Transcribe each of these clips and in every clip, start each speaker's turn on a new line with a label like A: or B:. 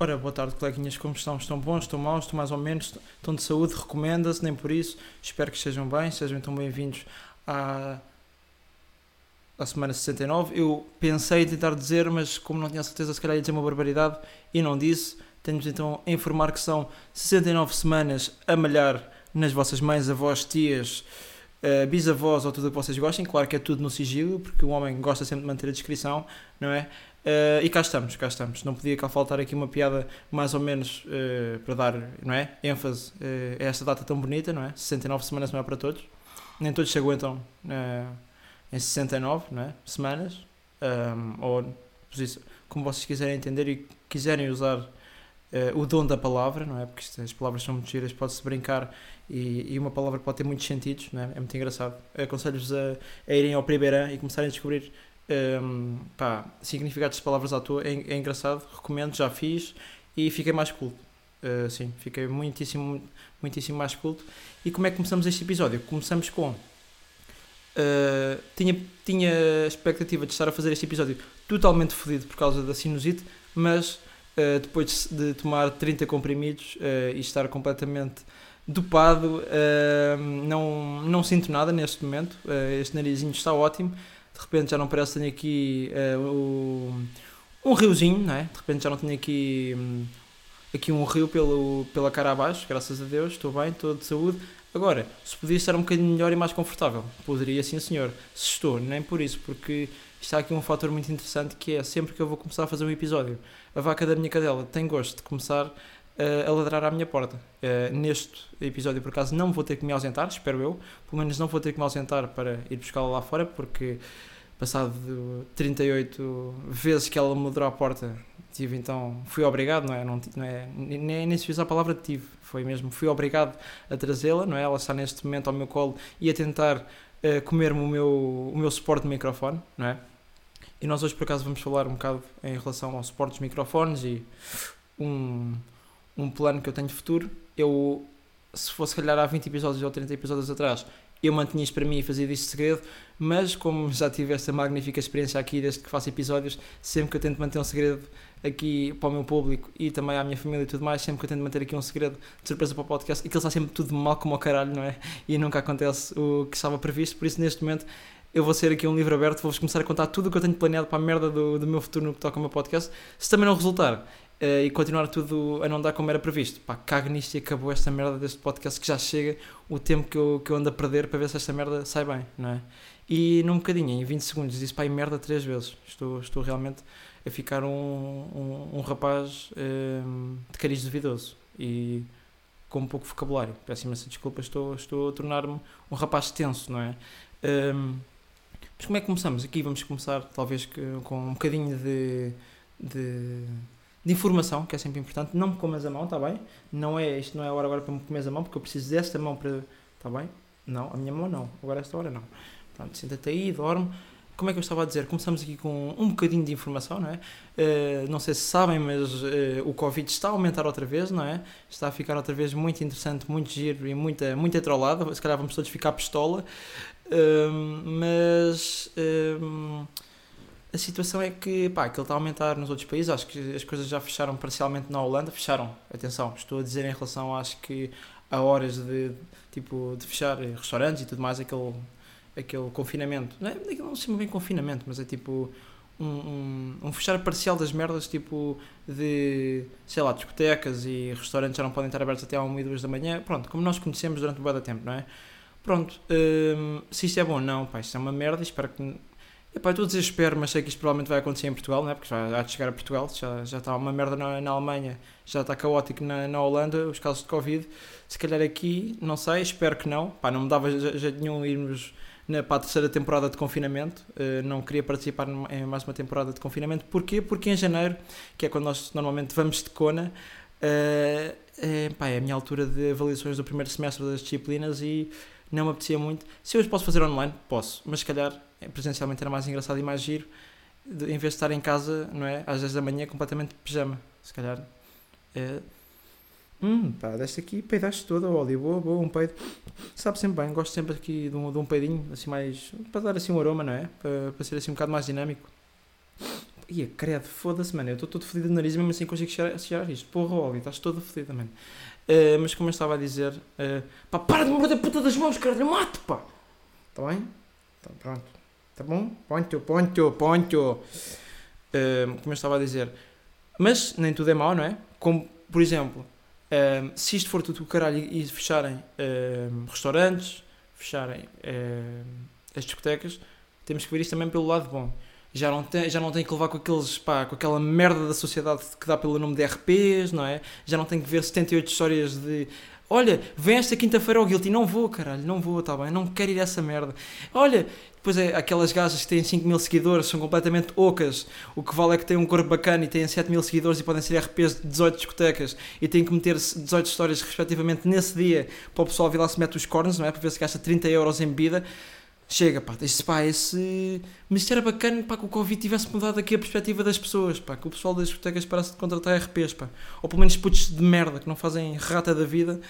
A: Ora, boa tarde, coleguinhas, como estão? Estão bons? Estão maus? Estão mais ou menos? Estão de saúde? Recomenda-se? Nem por isso. Espero que estejam bem, sejam então bem-vindos à, à semana 69. Eu pensei em tentar dizer, mas como não tinha certeza, se calhar ia dizer uma barbaridade e não disse. Tenho-vos então a informar que são 69 semanas a malhar nas vossas mães, avós, tias, uh, bisavós ou tudo o que vocês gostem. Claro que é tudo no sigilo, porque o homem gosta sempre de manter a descrição, não é? Uh, e cá estamos, cá estamos. Não podia cá faltar aqui uma piada mais ou menos uh, para dar não é? ênfase uh, a esta data tão bonita, não é? 69 semanas não é para todos. Nem todos se aguentam em 69 não é? semanas. Um, ou como vocês quiserem entender e quiserem usar o dom da palavra, não é? Porque isto, as palavras são muito giras, pode-se brincar e, e, uma palavra pode ter muitos sentidos, não é? É muito engraçado. Aconselho-vos a, a irem ao Primeirão e começarem a descobrir um, pá, significados de palavras à toa é, é, engraçado, recomendo, já fiz e fiquei mais culto. Uh, sim, fiquei muitíssimo, muitíssimo mais culto. E como é que começamos este episódio? Começamos com. Uh, tinha, tinha expectativa de estar a fazer este episódio totalmente fodido por causa da sinusite, mas uh, depois de, de, tomar 30 comprimidos e estar completamente dopado, não, não sinto nada neste momento. este narizinho está ótimo de repente já não parece que tenho aqui uh, um riozinho, não é? De repente já não tenho aqui, um, aqui um rio pelo, pela cara abaixo, graças a Deus, estou bem, estou de saúde. Agora, se podia estar um bocadinho melhor e mais confortável, poderia sim senhor. Se estou, nem por isso, porque está aqui um fator muito interessante que é sempre que eu vou começar a fazer um episódio, a vaca da minha cadela tem gosto de começar a ladrar à minha porta. Uh, neste episódio, por acaso, não vou ter que me ausentar, espero eu. Pelo menos não vou ter que me ausentar para ir buscá-la lá fora, porque passado 38 vezes que ela me ladrou à porta, tive então, fui obrigado, não é? Não, não é nem, nem se usa a palavra tive, foi mesmo, fui obrigado a trazê-la, não é? Ela está neste momento ao meu colo e a tentar uh, comer-me o meu, o meu suporte de microfone, não é? E nós hoje por acaso vamos falar um bocado em relação ao suporte dos microfones e um um plano que eu tenho de futuro. Eu, se fosse calhar há 20 episódios ou 30 episódios atrás, eu mantinha isto para mim e fazia disto segredo, mas como já tive esta magnífica experiência aqui desde que faço episódios, sempre que eu tento manter um segredo aqui para o meu público e também à minha família e tudo mais, sempre que eu tento manter aqui um segredo de surpresa para o podcast, aquilo está sempre tudo mal como ao caralho, não é? E nunca acontece o que estava previsto, por isso neste momento eu vou ser aqui um livro aberto, vou-vos começar a contar tudo o que eu tenho planeado para a merda do, do meu futuro no que toca ao meu podcast. Se também não resultar, uh, e continuar tudo a não dar como era previsto. Pá, cago nisto e acabou esta merda deste podcast que já chega o tempo que eu, que eu ando a perder para ver se esta merda sai bem, não é? E num bocadinho, em 20 segundos, disse pá, merda três vezes. Estou, estou realmente a ficar um, um, um rapaz um, ehm, de cariz duvidoso e com um pouco vocabulário. Peço imensa desculpa, estou, estou a tornar-me um rapaz tenso, não é? Ehm, mas como é que começamos? Aqui vamos começar, talvez, com um bocadinho de, de de informação, que é sempre importante. Não me comas a mão, está bem? Não é, isto não é a hora agora para me comer a mão, porque eu preciso desta mão para. Está bem? Não, a minha mão não. Agora esta hora não. Pronto, senta-te aí, dorme. Como é que eu estava a dizer? Começamos aqui com um bocadinho de informação, não é? Uh, não sei se sabem, mas uh, o Covid está a aumentar outra vez, não é? Está a ficar outra vez muito interessante, muito giro e muita, muita trollada. Se calhar vamos todos ficar pistola. Uh, mas a situação é que, pá, aquilo está a aumentar nos outros países. Acho que as coisas já fecharam parcialmente na Holanda. Fecharam, atenção, estou a dizer em relação, acho que a horas de, tipo, de fechar restaurantes e tudo mais, aquele, aquele confinamento. Não, é, não se chama bem confinamento, mas é tipo um, um, um, fechar parcial das merdas, tipo de, sei lá, discotecas e restaurantes já não podem estar abertos até à 1 e 2 da manhã. Pronto, como nós conhecemos durante o bom tempo, não é? Pronto, hum, se isto é bom ou não, pá, isto é uma merda. Espero que Epá, estou a dizer espero, mas sei que isto provavelmente vai acontecer em Portugal, não é? porque já há de chegar a Portugal, já, já está uma merda na, na Alemanha, já está caótico na, na Holanda, os casos de Covid. Se calhar aqui, não sei, espero que não. Pá, não me dava jeito nenhum irmos na, para a terceira temporada de confinamento, uh, não queria participar em mais uma temporada de confinamento. Porquê? Porque em janeiro, que é quando nós normalmente vamos de Cona, uh, é, é a minha altura de avaliações do primeiro semestre das disciplinas e não me apetecia muito. Se eu hoje posso fazer online, posso, mas se calhar é, presencialmente era mais engraçado e mais giro, de, em vez de estar em casa, não é? Às 10 da manhã, completamente de pijama. Se calhar. É... Hum, pá, deste aqui, peidaste toda, óleo, boa, boa, um peido. Sabe sempre bem, gosto sempre aqui de um, de um peidinho, assim mais. para dar assim um aroma, não é? Para, para ser assim um bocado mais dinâmico. Ia, credo, foda-se, mano. Eu estou todo fodido de nariz mesmo assim consigo cheirar, cheirar isto. Porra, Oli, estás todo fodido, mano. Uh, mas como eu estava a dizer, uh, pá, para de me bater puta das mãos, cara, eu mato, pá. Está bem? Então, pronto. Tá bom? Ponto, ponto, ponto. Uh, como eu estava a dizer. Mas nem tudo é mau, não é? Como, por exemplo, se isto for tudo o caralho e fecharem restaurantes, fecharem as discotecas, temos que ver isto também pelo lado bom já não tem, já não tem que levar com aqueles, pá, com aquela merda da sociedade que dá pelo nome de RPs, não é? Já não tem que ver 78 histórias de Olha, vem esta quinta-feira ao Guilty, não vou, caralho, não vou, tá bem, não quero ir a essa merda. Olha, depois é aquelas gajas que têm 5 mil seguidores, são completamente ocas. O que vale é que têm um corpo bacana e têm 7 mil seguidores e podem ser RPs de 18 discotecas e têm que meter 18 histórias respectivamente nesse dia para o pessoal vir lá se mete os cornos, não é? Para ver se gasta 30 euros em bebida. Chega, pá, esse, pá, esse... Mas isto era bacana, pá, que o Covid tivesse mudado aqui a perspectiva das pessoas, pá, que o pessoal das discotecas parasse de contratar RPs, pá. Ou pelo menos putos de merda, que não fazem rata da vida.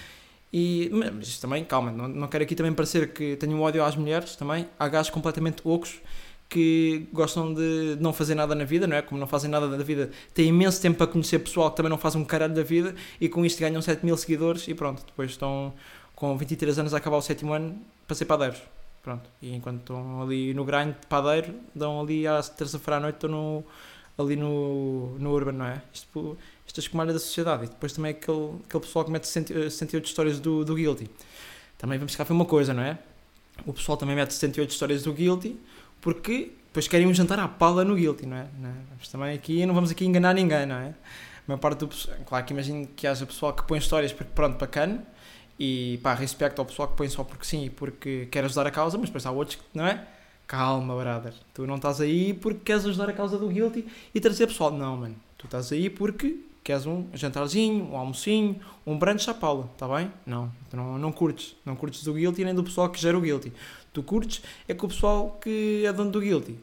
A: E, mas isto também, calma, não, não quero aqui também parecer que tenho ódio às mulheres, também. Há gajos completamente ocos que gostam de não fazer nada na vida, não é? Como não fazem nada da vida, têm imenso tempo para conhecer pessoal que também não faz um caralho da vida e com isto ganham 7 mil seguidores e pronto, depois estão com 23 anos a acabar o sétimo ano para ser padeiros. Pronto. E enquanto estão ali no grind de padeiro, dão ali à terça-feira à noite, estão no, ali no, no Urban, não é? Isto, isto é escumalha da sociedade. E depois também aquele, aquele pessoal que mete 68 histórias do, do Guilty. Também vamos ficar ver uma coisa, não é? O pessoal também mete 78 histórias do Guilty porque depois querem um jantar à pala no Guilty, não é? Não é? Mas também aqui não vamos aqui enganar ninguém, não é? A maior parte do pessoal, claro que imagino que haja pessoal que põe histórias porque pronto, bacana, e pá, respeito ao pessoal que põe só porque sim e porque quer ajudar a causa, mas depois há outros que, não é? Calma, brother. Tu não estás aí porque queres ajudar a causa do guilty e trazer pessoal. Não, mano. Tu estás aí porque queres um jantarzinho, um almocinho, um brunch à Paula, está bem? Não, não, não curtes. Não curtes do guilty nem do pessoal que gera o guilty. Tu curtes é que o pessoal que é dono do guilty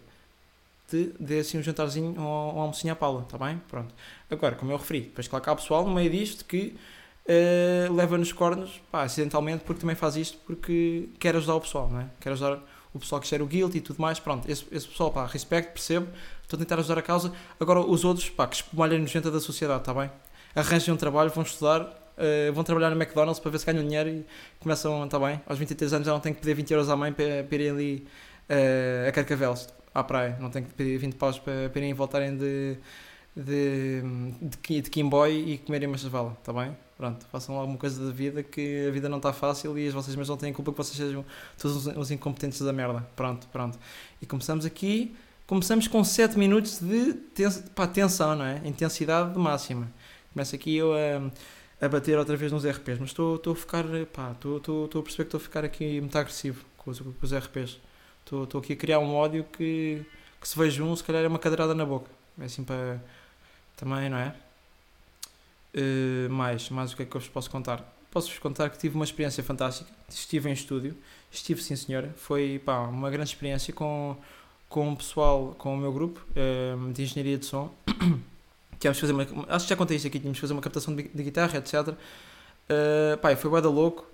A: te dê assim um jantarzinho ou um almocinho à Paula, está bem? Pronto. Agora, como eu referi, depois claro que há pessoal no meio disto que uh, leva nos cornos, pá, acidentalmente, porque também faz isto porque quer ajudar o pessoal, não é? Quer ajudar o pessoal que gera o guilt e tudo mais, pronto, esse, esse pessoal, pá, respeito, percebo, estou a tentar ajudar a causa. Agora, os outros, pá, que espumalhem nojenta da sociedade, está bem? Arranjem um trabalho, vão estudar, uh, vão trabalhar no McDonald's para ver se ganham dinheiro e começam, está bem? Aos 23 anos já não têm que pedir 20 euros à mãe para, para irem ali uh, a Carcavelos, à praia, não têm que pedir 20 paus para, para irem voltarem de, de, de, de Kimboy e comerem uma chavala, está bem? Pronto, façam alguma coisa da vida que a vida não está fácil e vocês mesmos não têm culpa que vocês sejam todos os incompetentes da merda. Pronto, pronto. E começamos aqui, começamos com 7 minutos de tens, pá, tensão, não é? Intensidade máxima. Começo aqui eu a, a bater outra vez nos RPs, mas estou, a ficar, pá, estou, a perceber que estou a ficar aqui muito agressivo com os, com os RPs. Estou, estou aqui a criar um ódio que, que se vejo um, se calhar é uma cadeirada na boca. É assim para. Também, não é? Uh, mais, mais o que é que eu vos posso contar? Posso-vos contar que tive uma experiência fantástica. Estive em estúdio, estive sim senhora. Foi pá, uma grande experiência com, com o pessoal, com o meu grupo uh, de engenharia de som. Tínhamos fazer uma, acho que já contei isto aqui, tínhamos fazer uma captação de, de guitarra, etc. Uh, eh, pá, foi guarda louco.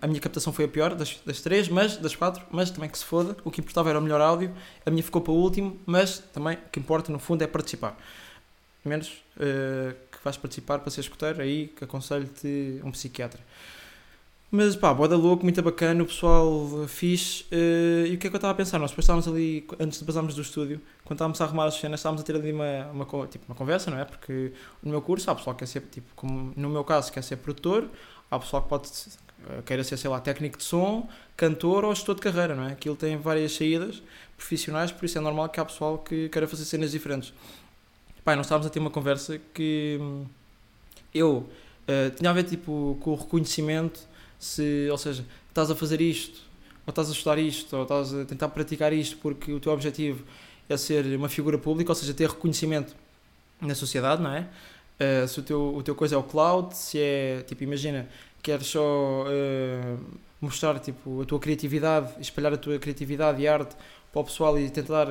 A: A minha captação foi a pior das, das três, mas das quatro, mas também que se foda. O que importava era o melhor áudio. A minha ficou para o último, mas também o que importa no fundo é participar. Menos uh, vais participar para ser escuteiro, aí que aconselho-te um psiquiatra. Mas pá, boda louco, muito bacana, o pessoal fixe. Uh, e o que é que eu estava a pensar? Nós depois estávamos ali, antes de passarmos do estúdio, quando estávamos a arrumar as cenas, estávamos a ter ali uma, uma, tipo, uma conversa, não é? Porque no meu curso há pessoal que quer ser, tipo, como no meu caso, quer ser produtor, há pessoal que pode eh, queira ser, sei lá, técnico de som, cantor ou gestor de carreira, não é? Aquilo tem várias saídas profissionais, por isso é normal que há pessoal que queira fazer cenas diferentes. Pai, nós estávamos a ter uma conversa que hum, eu uh, tinha a ver tipo, com o reconhecimento, se, ou seja, estás a fazer isto, ou estás a estudar isto, ou estás a tentar praticar isto porque o teu objetivo é ser uma figura pública, ou seja, ter reconhecimento na sociedade, não é? Uh, se o teu, o teu coisa é o cloud, se é, tipo, imagina, queres só uh, mostrar, tipo, a tua criatividade, espalhar a tua criatividade e arte para o pessoal e tentar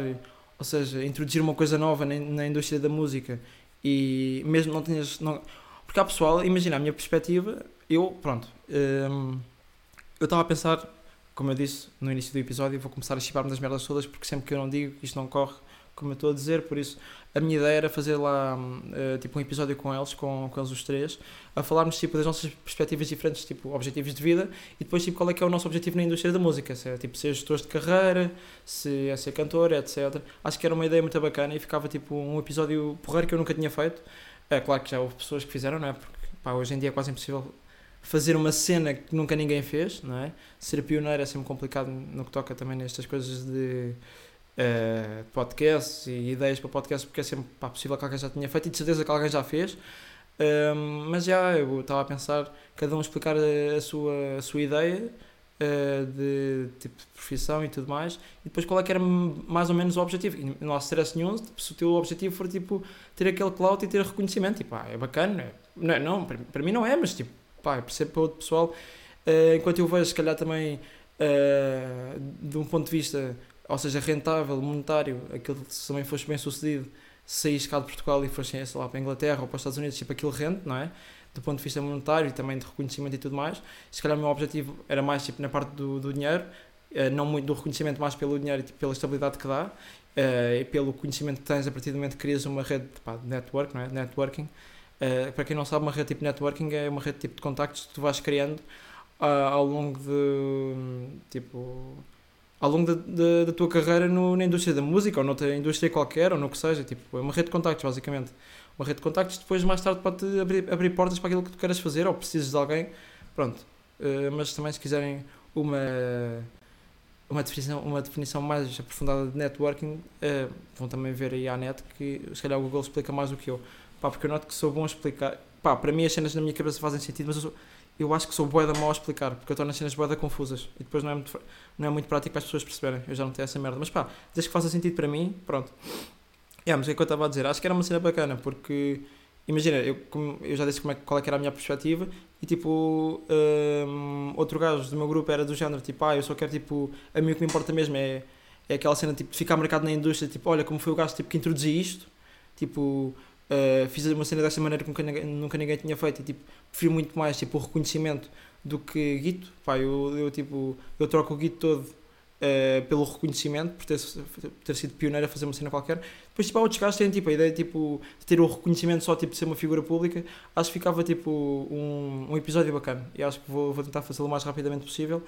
A: ou seja, introduzir uma coisa nova na, na indústria da música e mesmo não tenhas. Não, porque há pessoal, imagina a minha perspectiva, eu, pronto, hum, eu estava a pensar, como eu disse no início do episódio, vou começar a chipar-me das merdas todas porque sempre que eu não digo isto não corre, como eu estou a dizer, por isso a minha ideia era fazer lá uh, tipo um episódio com eles, com, com eles os três, a falarmos tipo das nossas perspectivas diferentes, tipo objetivos de vida e depois tipo qual é que é o nosso objetivo na indústria da música, se é tipo ser gestores de carreira, se é ser cantor, etc. Acho que era uma ideia muito bacana e ficava tipo um episódio porreiro que eu nunca tinha feito. É claro que já houve pessoas que fizeram, não é? Porque pá, hoje em dia é quase impossível fazer uma cena que nunca ninguém fez, não é? Ser pioneiro é sempre complicado no que toca também nestas coisas de uh, podcasts e ideias para podcasts, porque é sempre pá, possível que alguém já tenha feito e de certeza que alguém já fez. Um, mas já eu estava a pensar cada um explicar a, a sua, a sua ideia uh, de tipo de profissão e tudo mais e depois qual é que era mais ou menos o objetivo. E não há stress nenhum tipo, se o teu objetivo for tipo ter aquele cloud e ter reconhecimento tipo, ah, é bacana. Não, não para, para mim não é mas tipo pá, percebo para outro pessoal. Uh, enquanto eu vejo se calhar também uh, de um ponto de vista ou seja, rentável, monetário, aquilo se também fosse bem sucedido, saísse cá de Portugal e fosse, sei lá, para a Inglaterra ou para os Estados Unidos, tipo, aquilo rende, não é? Do ponto de vista monetário e também de reconhecimento e tudo mais. Se calhar o meu objetivo era mais, tipo, na parte do, do dinheiro, uh, não muito do reconhecimento, mais pelo dinheiro e tipo, pela estabilidade que dá, uh, e pelo conhecimento que tens a partir do momento que crias uma rede pá, de network, não é? Networking. Uh, para quem não sabe, uma rede tipo networking é uma rede tipo de contactos que tu vais criando ao longo de, tipo ao longo da, da, da tua carreira no, na indústria da música ou noutra indústria qualquer ou no que seja. Tipo, é uma rede de contactos, basicamente. Uma rede de contactos depois, mais tarde, pode abrir, abrir portas para aquilo que tu queres fazer ou precisas de alguém. Pronto. Uh, mas também, se quiserem uma, uma, definição, uma definição mais aprofundada de networking, uh, vão também ver aí à net que se calhar o Google explica mais do que eu. Pá, porque eu noto que sou bom a explicar. Pá, para mim as cenas na minha cabeça fazem sentido, mas eu sou eu acho que sou boeda mal a explicar, porque eu estou nas cenas boeda confusas e depois não é, muito, não é muito prático para as pessoas perceberem. Eu já não tenho essa merda. Mas pá, desde que faça sentido para mim, pronto. É, mas o que eu estava a dizer? Acho que era uma cena bacana, porque imagina, eu, como, eu já disse como é, qual é que era a minha perspectiva e tipo, um, outro gajo do meu grupo era do género, tipo, ah, eu só quero tipo, a mim o que me importa mesmo é, é aquela cena tipo, de ficar marcado na indústria, tipo, olha como foi o gajo tipo, que introduzi isto, tipo, uh, fiz uma cena desta maneira que nunca, nunca ninguém tinha feito e tipo, prefiro muito mais tipo, o reconhecimento do que Git. Pá, eu, eu, tipo, eu troco o Git todo uh, pelo reconhecimento, por ter, ter sido pioneiro a fazer uma cena qualquer. Depois, tipo, há outros casos que têm tipo, a ideia tipo, de ter o reconhecimento só tipo, de ser uma figura pública. Acho que ficava tipo, um, um episódio bacana e acho que vou, vou tentar fazê-lo o mais rapidamente possível,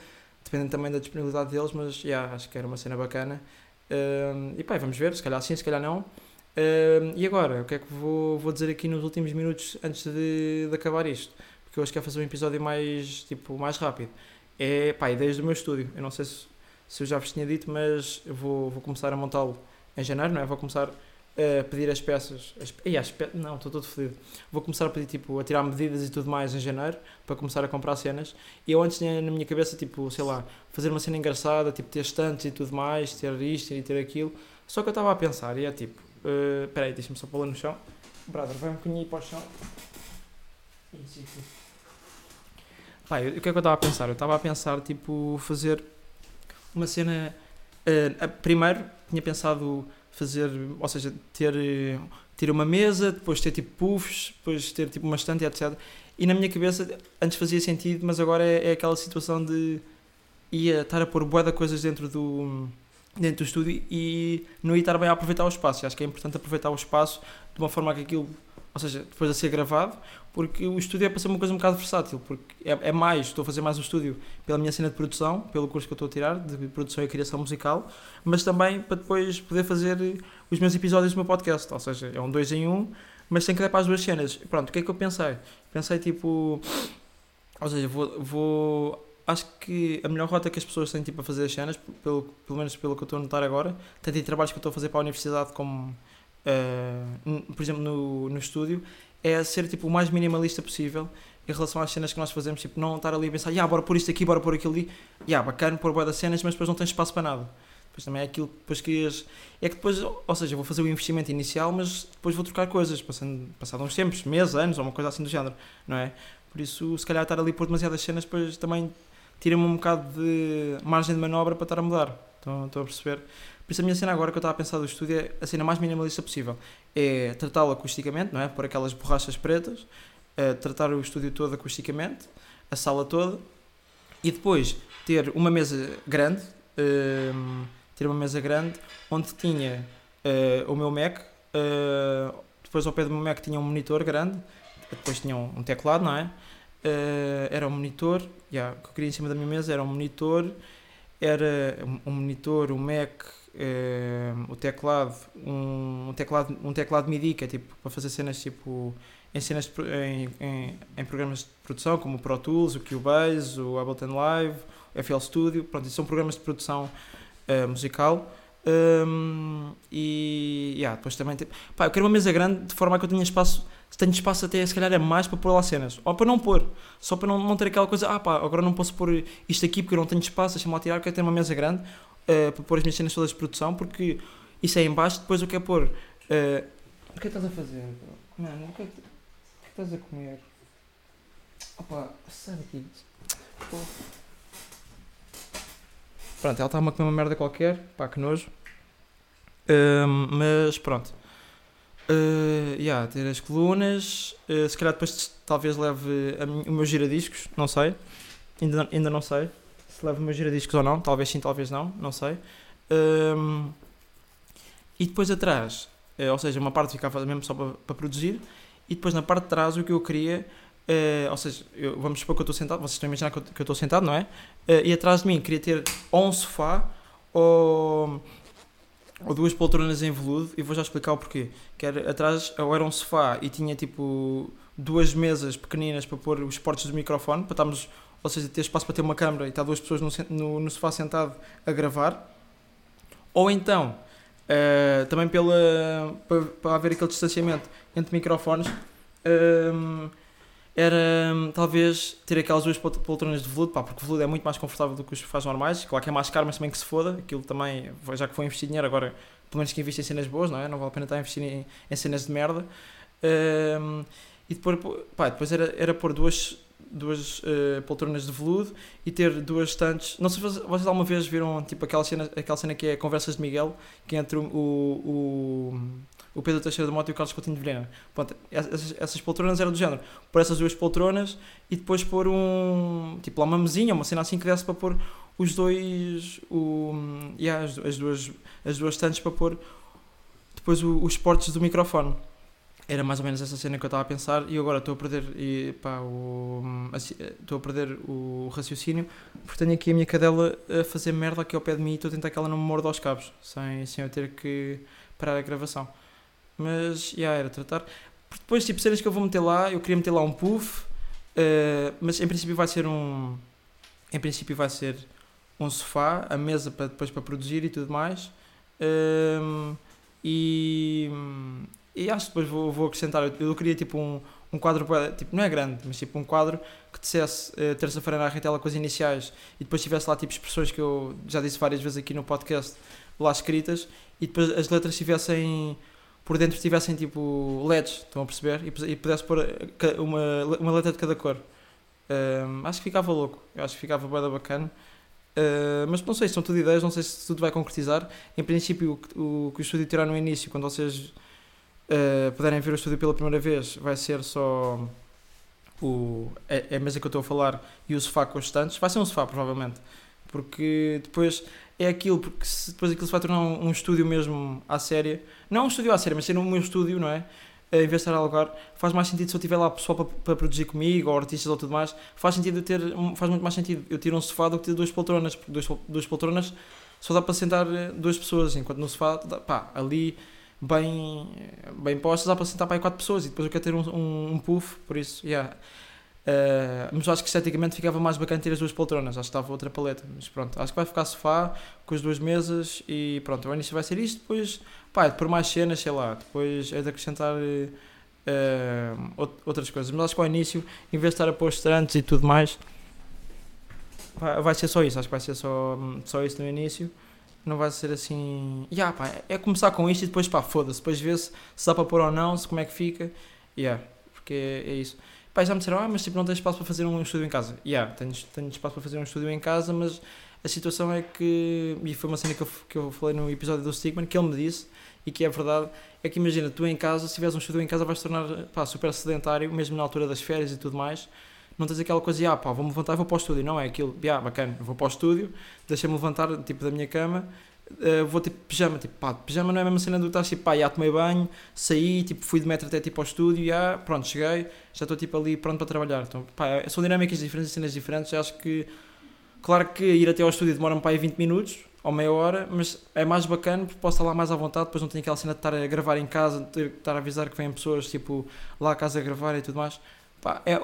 A: dependendo também da disponibilidade deles, mas yeah, acho que era uma cena bacana. Uh, e pá, vamos ver, se calhar sim, se calhar não. Uh, e agora, o que é que vou, vou dizer aqui nos últimos minutos antes de, de acabar isto? Porque eu acho que é fazer um episódio mais, tipo, mais rápido. É, pá, ideias do meu estúdio. Eu não sei se, se eu já vos tinha dito, mas eu vou, vou começar a montá-lo em janeiro, não é? Vou começar a pedir as peças. As, e as pe... Não, estou todo fodido. Vou começar a pedir, tipo, a tirar medidas e tudo mais em janeiro para começar a comprar cenas. E eu antes tinha na minha cabeça, tipo, sei lá, fazer uma cena engraçada, tipo, ter estantes e tudo mais, ter isto e ter aquilo. Só que eu estava a pensar, e é tipo, Uh, peraí, deixa-me só pô-la no chão. Brother, vai um bocadinho para o chão. Pá, eu, o que é que eu estava a pensar? Eu estava a pensar, tipo, fazer uma cena. Uh, primeiro, tinha pensado fazer, ou seja, ter, ter uma mesa, depois ter tipo puffs, depois ter tipo uma estante, etc. E na minha cabeça, antes fazia sentido, mas agora é, é aquela situação de ia estar a pôr boa de coisas dentro do dentro do estúdio e não ia estar bem a aproveitar o espaço. E acho que é importante aproveitar o espaço de uma forma que aquilo, ou seja, depois de ser gravado, porque o estúdio é para ser uma coisa um bocado versátil, porque é, é mais, estou a fazer mais o estúdio pela minha cena de produção, pelo curso que eu estou a tirar, de produção e criação musical, mas também para depois poder fazer os meus episódios do meu podcast, ou seja, é um dois em um, mas sem que dar para as duas cenas. Pronto, o que é que eu pensei? Pensei tipo, ou seja, vou, vou acho que a melhor rota que as pessoas têm tipo, a fazer as cenas, pelo, pelo menos pelo que eu estou a notar agora, tanto em trabalhos que eu estou a fazer para a universidade como, uh, por exemplo, no, no estúdio, é ser tipo, o mais minimalista possível em relação às cenas que nós fazemos, tipo, não estar ali a pensar, yeah, bora pôr isto aqui, bora pôr aquilo ali, yeah, bacana pôr boa das cenas, mas depois não tens espaço para nada. Depois também é aquilo que depois querias. É que depois, ou seja, vou fazer o investimento inicial, mas depois vou trocar coisas, passando, passado uns tempos, meses, anos, ou uma coisa assim do género, não é? Por isso, se calhar estar ali por demasiadas cenas, depois também tira-me um bocado de margem de manobra para estar a mudar. Estão, a perceber? Por isso a minha cena agora que eu estava a pensar do estúdio é a cena mais minimalista possível. É tratá-lo acusticamente, não é? Por aquelas borrachas pretas, é tratar o estúdio todo acusticamente, a sala toda, e depois ter uma mesa grande, um, ter uma mesa grande onde tinha uh, o meu Mac, uh, depois ao pé do meu Mac tinha um monitor grande, depois tinha um teclado, não é? Uh, era um monitor, yeah, que eu queria em cima da minha mesa era um monitor, era um, monitor, um Mac, o teclado, um, um, teclado, um teclado MIDI, que é tipo para fazer cenas tipo em cenas em, em, em, programas de produção como o Pro Tools, o Cubase, o Ableton Live, o FL Studio, pronto, são programas de produção uh, musical. Um, e yeah, depois também tipo, pá, eu quero uma mesa grande de forma a que eu tenha espaço tenho espaço até se calhar é mais para pôr lá cenas ou para não pôr, só para não, não ter aquela coisa ah pá, agora não posso pôr isto aqui porque eu não tenho espaço, deixa-me lá tirar, quero ter uma mesa grande uh, para pôr as minhas cenas todas de produção porque isso é em baixo, depois eu quero pôr uh, o que é que estás a fazer? Mano, o que é que, é estás a comer? Opa, sai daqui Pronto, ela estava a comer uma merda qualquer, pá, que nojo. Um, mas pronto. Uh, yeah, ter as colunas. Uh, se calhar depois talvez leve a, o meu giradiscos, não sei. Ainda, ainda não sei se leva o meu giradiscos ou não. Talvez sim, talvez não, não sei. Um, e depois atrás, uh, ou seja, uma parte ficava mesmo só para, para produzir. E depois na parte de trás o que eu queria Uh, ou seja, eu, vamos supor que eu estou sentado, vocês estão a imaginar que eu estou sentado, não é? E atrás de mim queria ter ou um sofá ou, ou duas poltronas em veludo e vou já explicar o porquê. Que era, atrás ou era um sofá e tinha tipo duas mesas pequeninas para pôr os portos do microfone, para estarmos, ou seja, ter espaço para ter uma câmera e estar duas pessoas no, no, no sofá sentado a gravar. Ou então, uh, também pela, para, para haver aquele distanciamento entre microfones. Uh, era hum, talvez ter aquelas duas poltronas de veludo, pá, porque o veludo é muito mais confortável do que os sofás normais. Claro que é mais caro, mas também que se foda. Aquilo também, já que foi investir dinheiro, agora pelo menos que investe em cenas boas, não é? Não vale a pena estar a investir em, em cenas de merda. Um, e depois, pá, depois era, era pôr duas, duas uh, poltronas de veludo e ter duas estantes. Não sei se vocês alguma vez viram tipo, aquela, cena, aquela cena que é Conversas de Miguel, que é entre o, o o Pedro Teixeira da Moto e o Carlos Coutinho de Vilhena. Pronto, essas, essas, poltronas eram do género, por essas duas poltronas e depois pôr um, tipo lá uma mesinha, uma cena assim que desse para pôr os dois, o, yeah, as, as duas, as duas estantes para pôr depois o, os portes do microfone. Era mais ou menos essa cena que eu estava a pensar e agora estou a perder e, pá, o, estou a perder o raciocínio porque tenho aqui a minha cadela a fazer merda aqui ao pé de mim e estou a tentar que ela não me morda aos cabos sem, sem eu ter que parar a gravação. Mas, já, yeah, era tratar. Depois, tipo, cenas que eu vou meter lá, eu queria meter lá um puff, uh, mas em princípio vai ser um... Em princípio vai ser um sofá, a mesa para depois para produzir e tudo mais. Um, ehm, e, e acho que depois vou, vou acrescentar, eu queria tipo um, um quadro, tipo, não é grande, mas tipo um quadro que dissesse uh, terça-feira na Rentela com as iniciais e depois tivesse lá tipo expressões que eu já disse várias vezes aqui no podcast lá escritas e depois as letras tivessem por dentro tivessem tipo LEDs, estão a perceber? E, pudesse pôr eh, uma, uma letra de cada cor. Um, acho que ficava louco, eu acho que ficava bem bacana. Uh, mas não sei, são tudo ideias, não sei se tudo vai concretizar. Em princípio, o, o que o estúdio tirar no início, quando vocês uh, puderem ver o estúdio pela primeira vez, vai ser só o, é, é a mesa que eu estou a falar e o sofá constantes. Vai ser um sofá, provavelmente, porque depois é aquilo, porque se depois aquilo se vai tornar um, um estúdio mesmo à séria, não um estúdio à séria, mas ser um meu estúdio, não é? Em vez de estar a alugar, faz mais sentido se eu tiver lá pessoal para, para produzir comigo, ou artistas ou tudo mais, faz sentido ter, faz muito mais sentido eu ter um sofá do que ter duas poltronas, porque duas, duas poltronas só dá para sentar eh, duas pessoas, enquanto no sofá, pá, ali bem, bem postas dá para sentar para aí quatro pessoas e depois eu quero ter um, um, um puff, por isso, yeah. Uh, mas acho que esteticamente ficava mais bacana ter as duas poltronas, acho que estava outra paleta. Mas pronto, acho que vai ficar sofá com as duas mesas e pronto, o início vai ser isto. Depois, pá, por mais cenas, sei lá, depois é de acrescentar uh, outras coisas. Mas acho que ao início, em vez de estar a pôr estrantes e tudo mais, vai ser só isso. Acho que vai ser só, só isso no início. Não vai ser assim. Yeah, pá, é começar com isto e depois, pá, foda-se. Depois vê-se se dá para pôr ou não, se como é que fica. Yeah, porque é, é isso. Pá, já me disseram, ah, mas tipo, não tens espaço para fazer um estúdio em casa. E yeah, tenho, tenho espaço para fazer um estúdio em casa, mas a situação é que, e foi uma cena que eu, que eu falei no episódio do Stigman, que ele me disse, e que é verdade, é que imagina, tu em casa, se tiveres um estúdio em casa, vais tornar pá, super sedentário, mesmo na altura das férias e tudo mais. Não tens aquela coisa de, ah, pá, vou-me levantar e vou para o estúdio. Não é aquilo, ah, bacana, vou para o estúdio, deixa-me levantar, tipo, da minha cama, uh, vou tipo pijama, tipo, pá, pijama não é a mesma cena do estás tipo, pá, já tomei banho, saí, tipo, fui de metro até tipo ao estúdio, já, pronto, cheguei, já estou tipo ali pronto para trabalhar. Então, pá, são dinâmicas diferentes, cenas diferentes, acho que, claro que ir até ao estúdio demora-me para aí 20 minutos, ou meia hora, mas é mais bacana porque posso estar lá mais à vontade, depois não tenho aquela cena de estar a gravar em casa, de estar a avisar que vêm pessoas tipo lá a casa a gravar e tudo mais. Pá, é, é,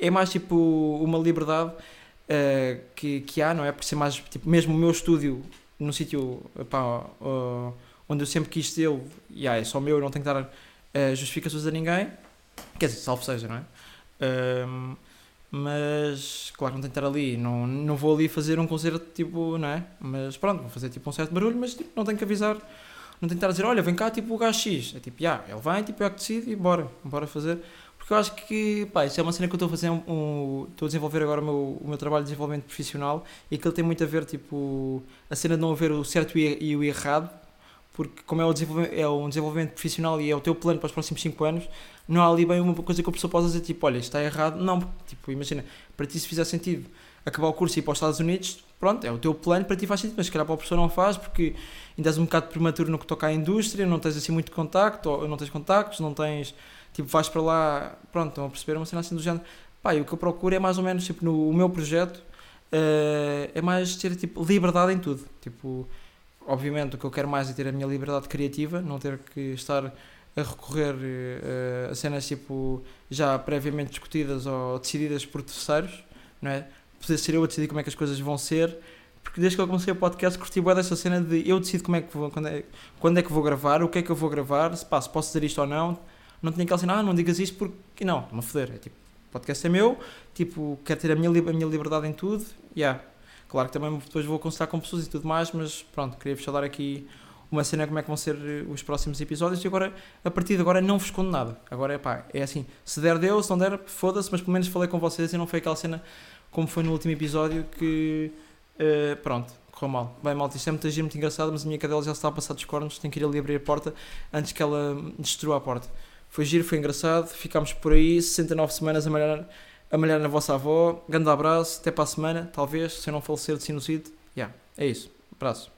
A: é mais tipo uma liberdade uh, que, que há, não é? Por ser mais, tipo, mesmo o meu estúdio num sítio uh, onde eu sempre quis ter, e yeah, é só meu, eu não tenho que dar uh, justificações a ninguém, quer dizer, salvo seja, não é? Uh, mas claro, não tenho que estar ali, não, não vou ali fazer um concerto tipo, não é? Mas pronto, vou fazer tipo um certo barulho, mas tipo, não tenho que avisar, não tenho que estar a dizer, olha, vem cá tipo o gajo X, é tipo, já, yeah, ele vem, tipo, é que decide e bora, bora fazer. Porque eu acho que, pá, isso é uma cena que eu estou a fazer, um, estou a desenvolver agora o meu, o meu trabalho de desenvolvimento profissional e que ele tem muito a ver, tipo, a cena de não haver o certo e o errado, porque como é, o desenvolvimento, é um desenvolvimento profissional e é o teu plano para os próximos 5 anos, não há ali bem uma coisa que a pessoa possa dizer, tipo, olha, está errado, não, tipo, imagina, para ti se fizer sentido acabar o curso e ir para os Estados Unidos, pronto, é o teu plano, para ti faz sentido, mas se calhar para a pessoa não faz, porque ainda és um bocado prematuro no que toca à indústria, não tens assim muito contacto, não tens contactos, não tens tipo, vais para lá, pronto, estão a perceber uma cena assim do género. Pá, e o que eu procuro é mais ou menos, tipo, no meu projeto, uh, é mais ter, tipo, liberdade em tudo. Tipo, obviamente o que eu quero mais é ter a minha liberdade criativa, não ter que estar a recorrer uh, a cenas, tipo, já previamente discutidas ou decididas por terceiros, não é? Poder ser eu a decidir como é que as coisas vão ser, porque desde que eu comecei o podcast curti bem dessa cena de eu decido como é que vou, quando é, quando é que vou gravar, o que é que eu vou gravar, se, pá, se posso dizer isto ou não, não tinha aquela cena, ah, não digas isto porque. Não, uma foder. É tipo, o podcast é meu, tipo, quero ter a minha, a minha liberdade em tudo, yeah. Claro que também depois vou consultar com pessoas e tudo mais, mas pronto, queria-vos falar aqui uma cena como é que vão ser eh, os próximos episódios e agora, a partir de agora, não vos escondo nada. Agora, pá, é assim, se der, deu, se não der, foda-se, mas pelo menos falei com vocês e não foi aquela cena como foi no último episódio que, uh, pronto, correu mal. Bem, malta, isto é muito muito engraçado, mas a minha cadela já está a passar dos cornos, tenho que ir ali abrir a porta antes que ela destrua a porta. Foi giro, foi engraçado. Ficámos por aí, 69 semanas a malhar, a malhar na vossa avó. Grande abraço, até para a semana, talvez, se eu não falecer de sinusite. Yeah, é isso. Abraço.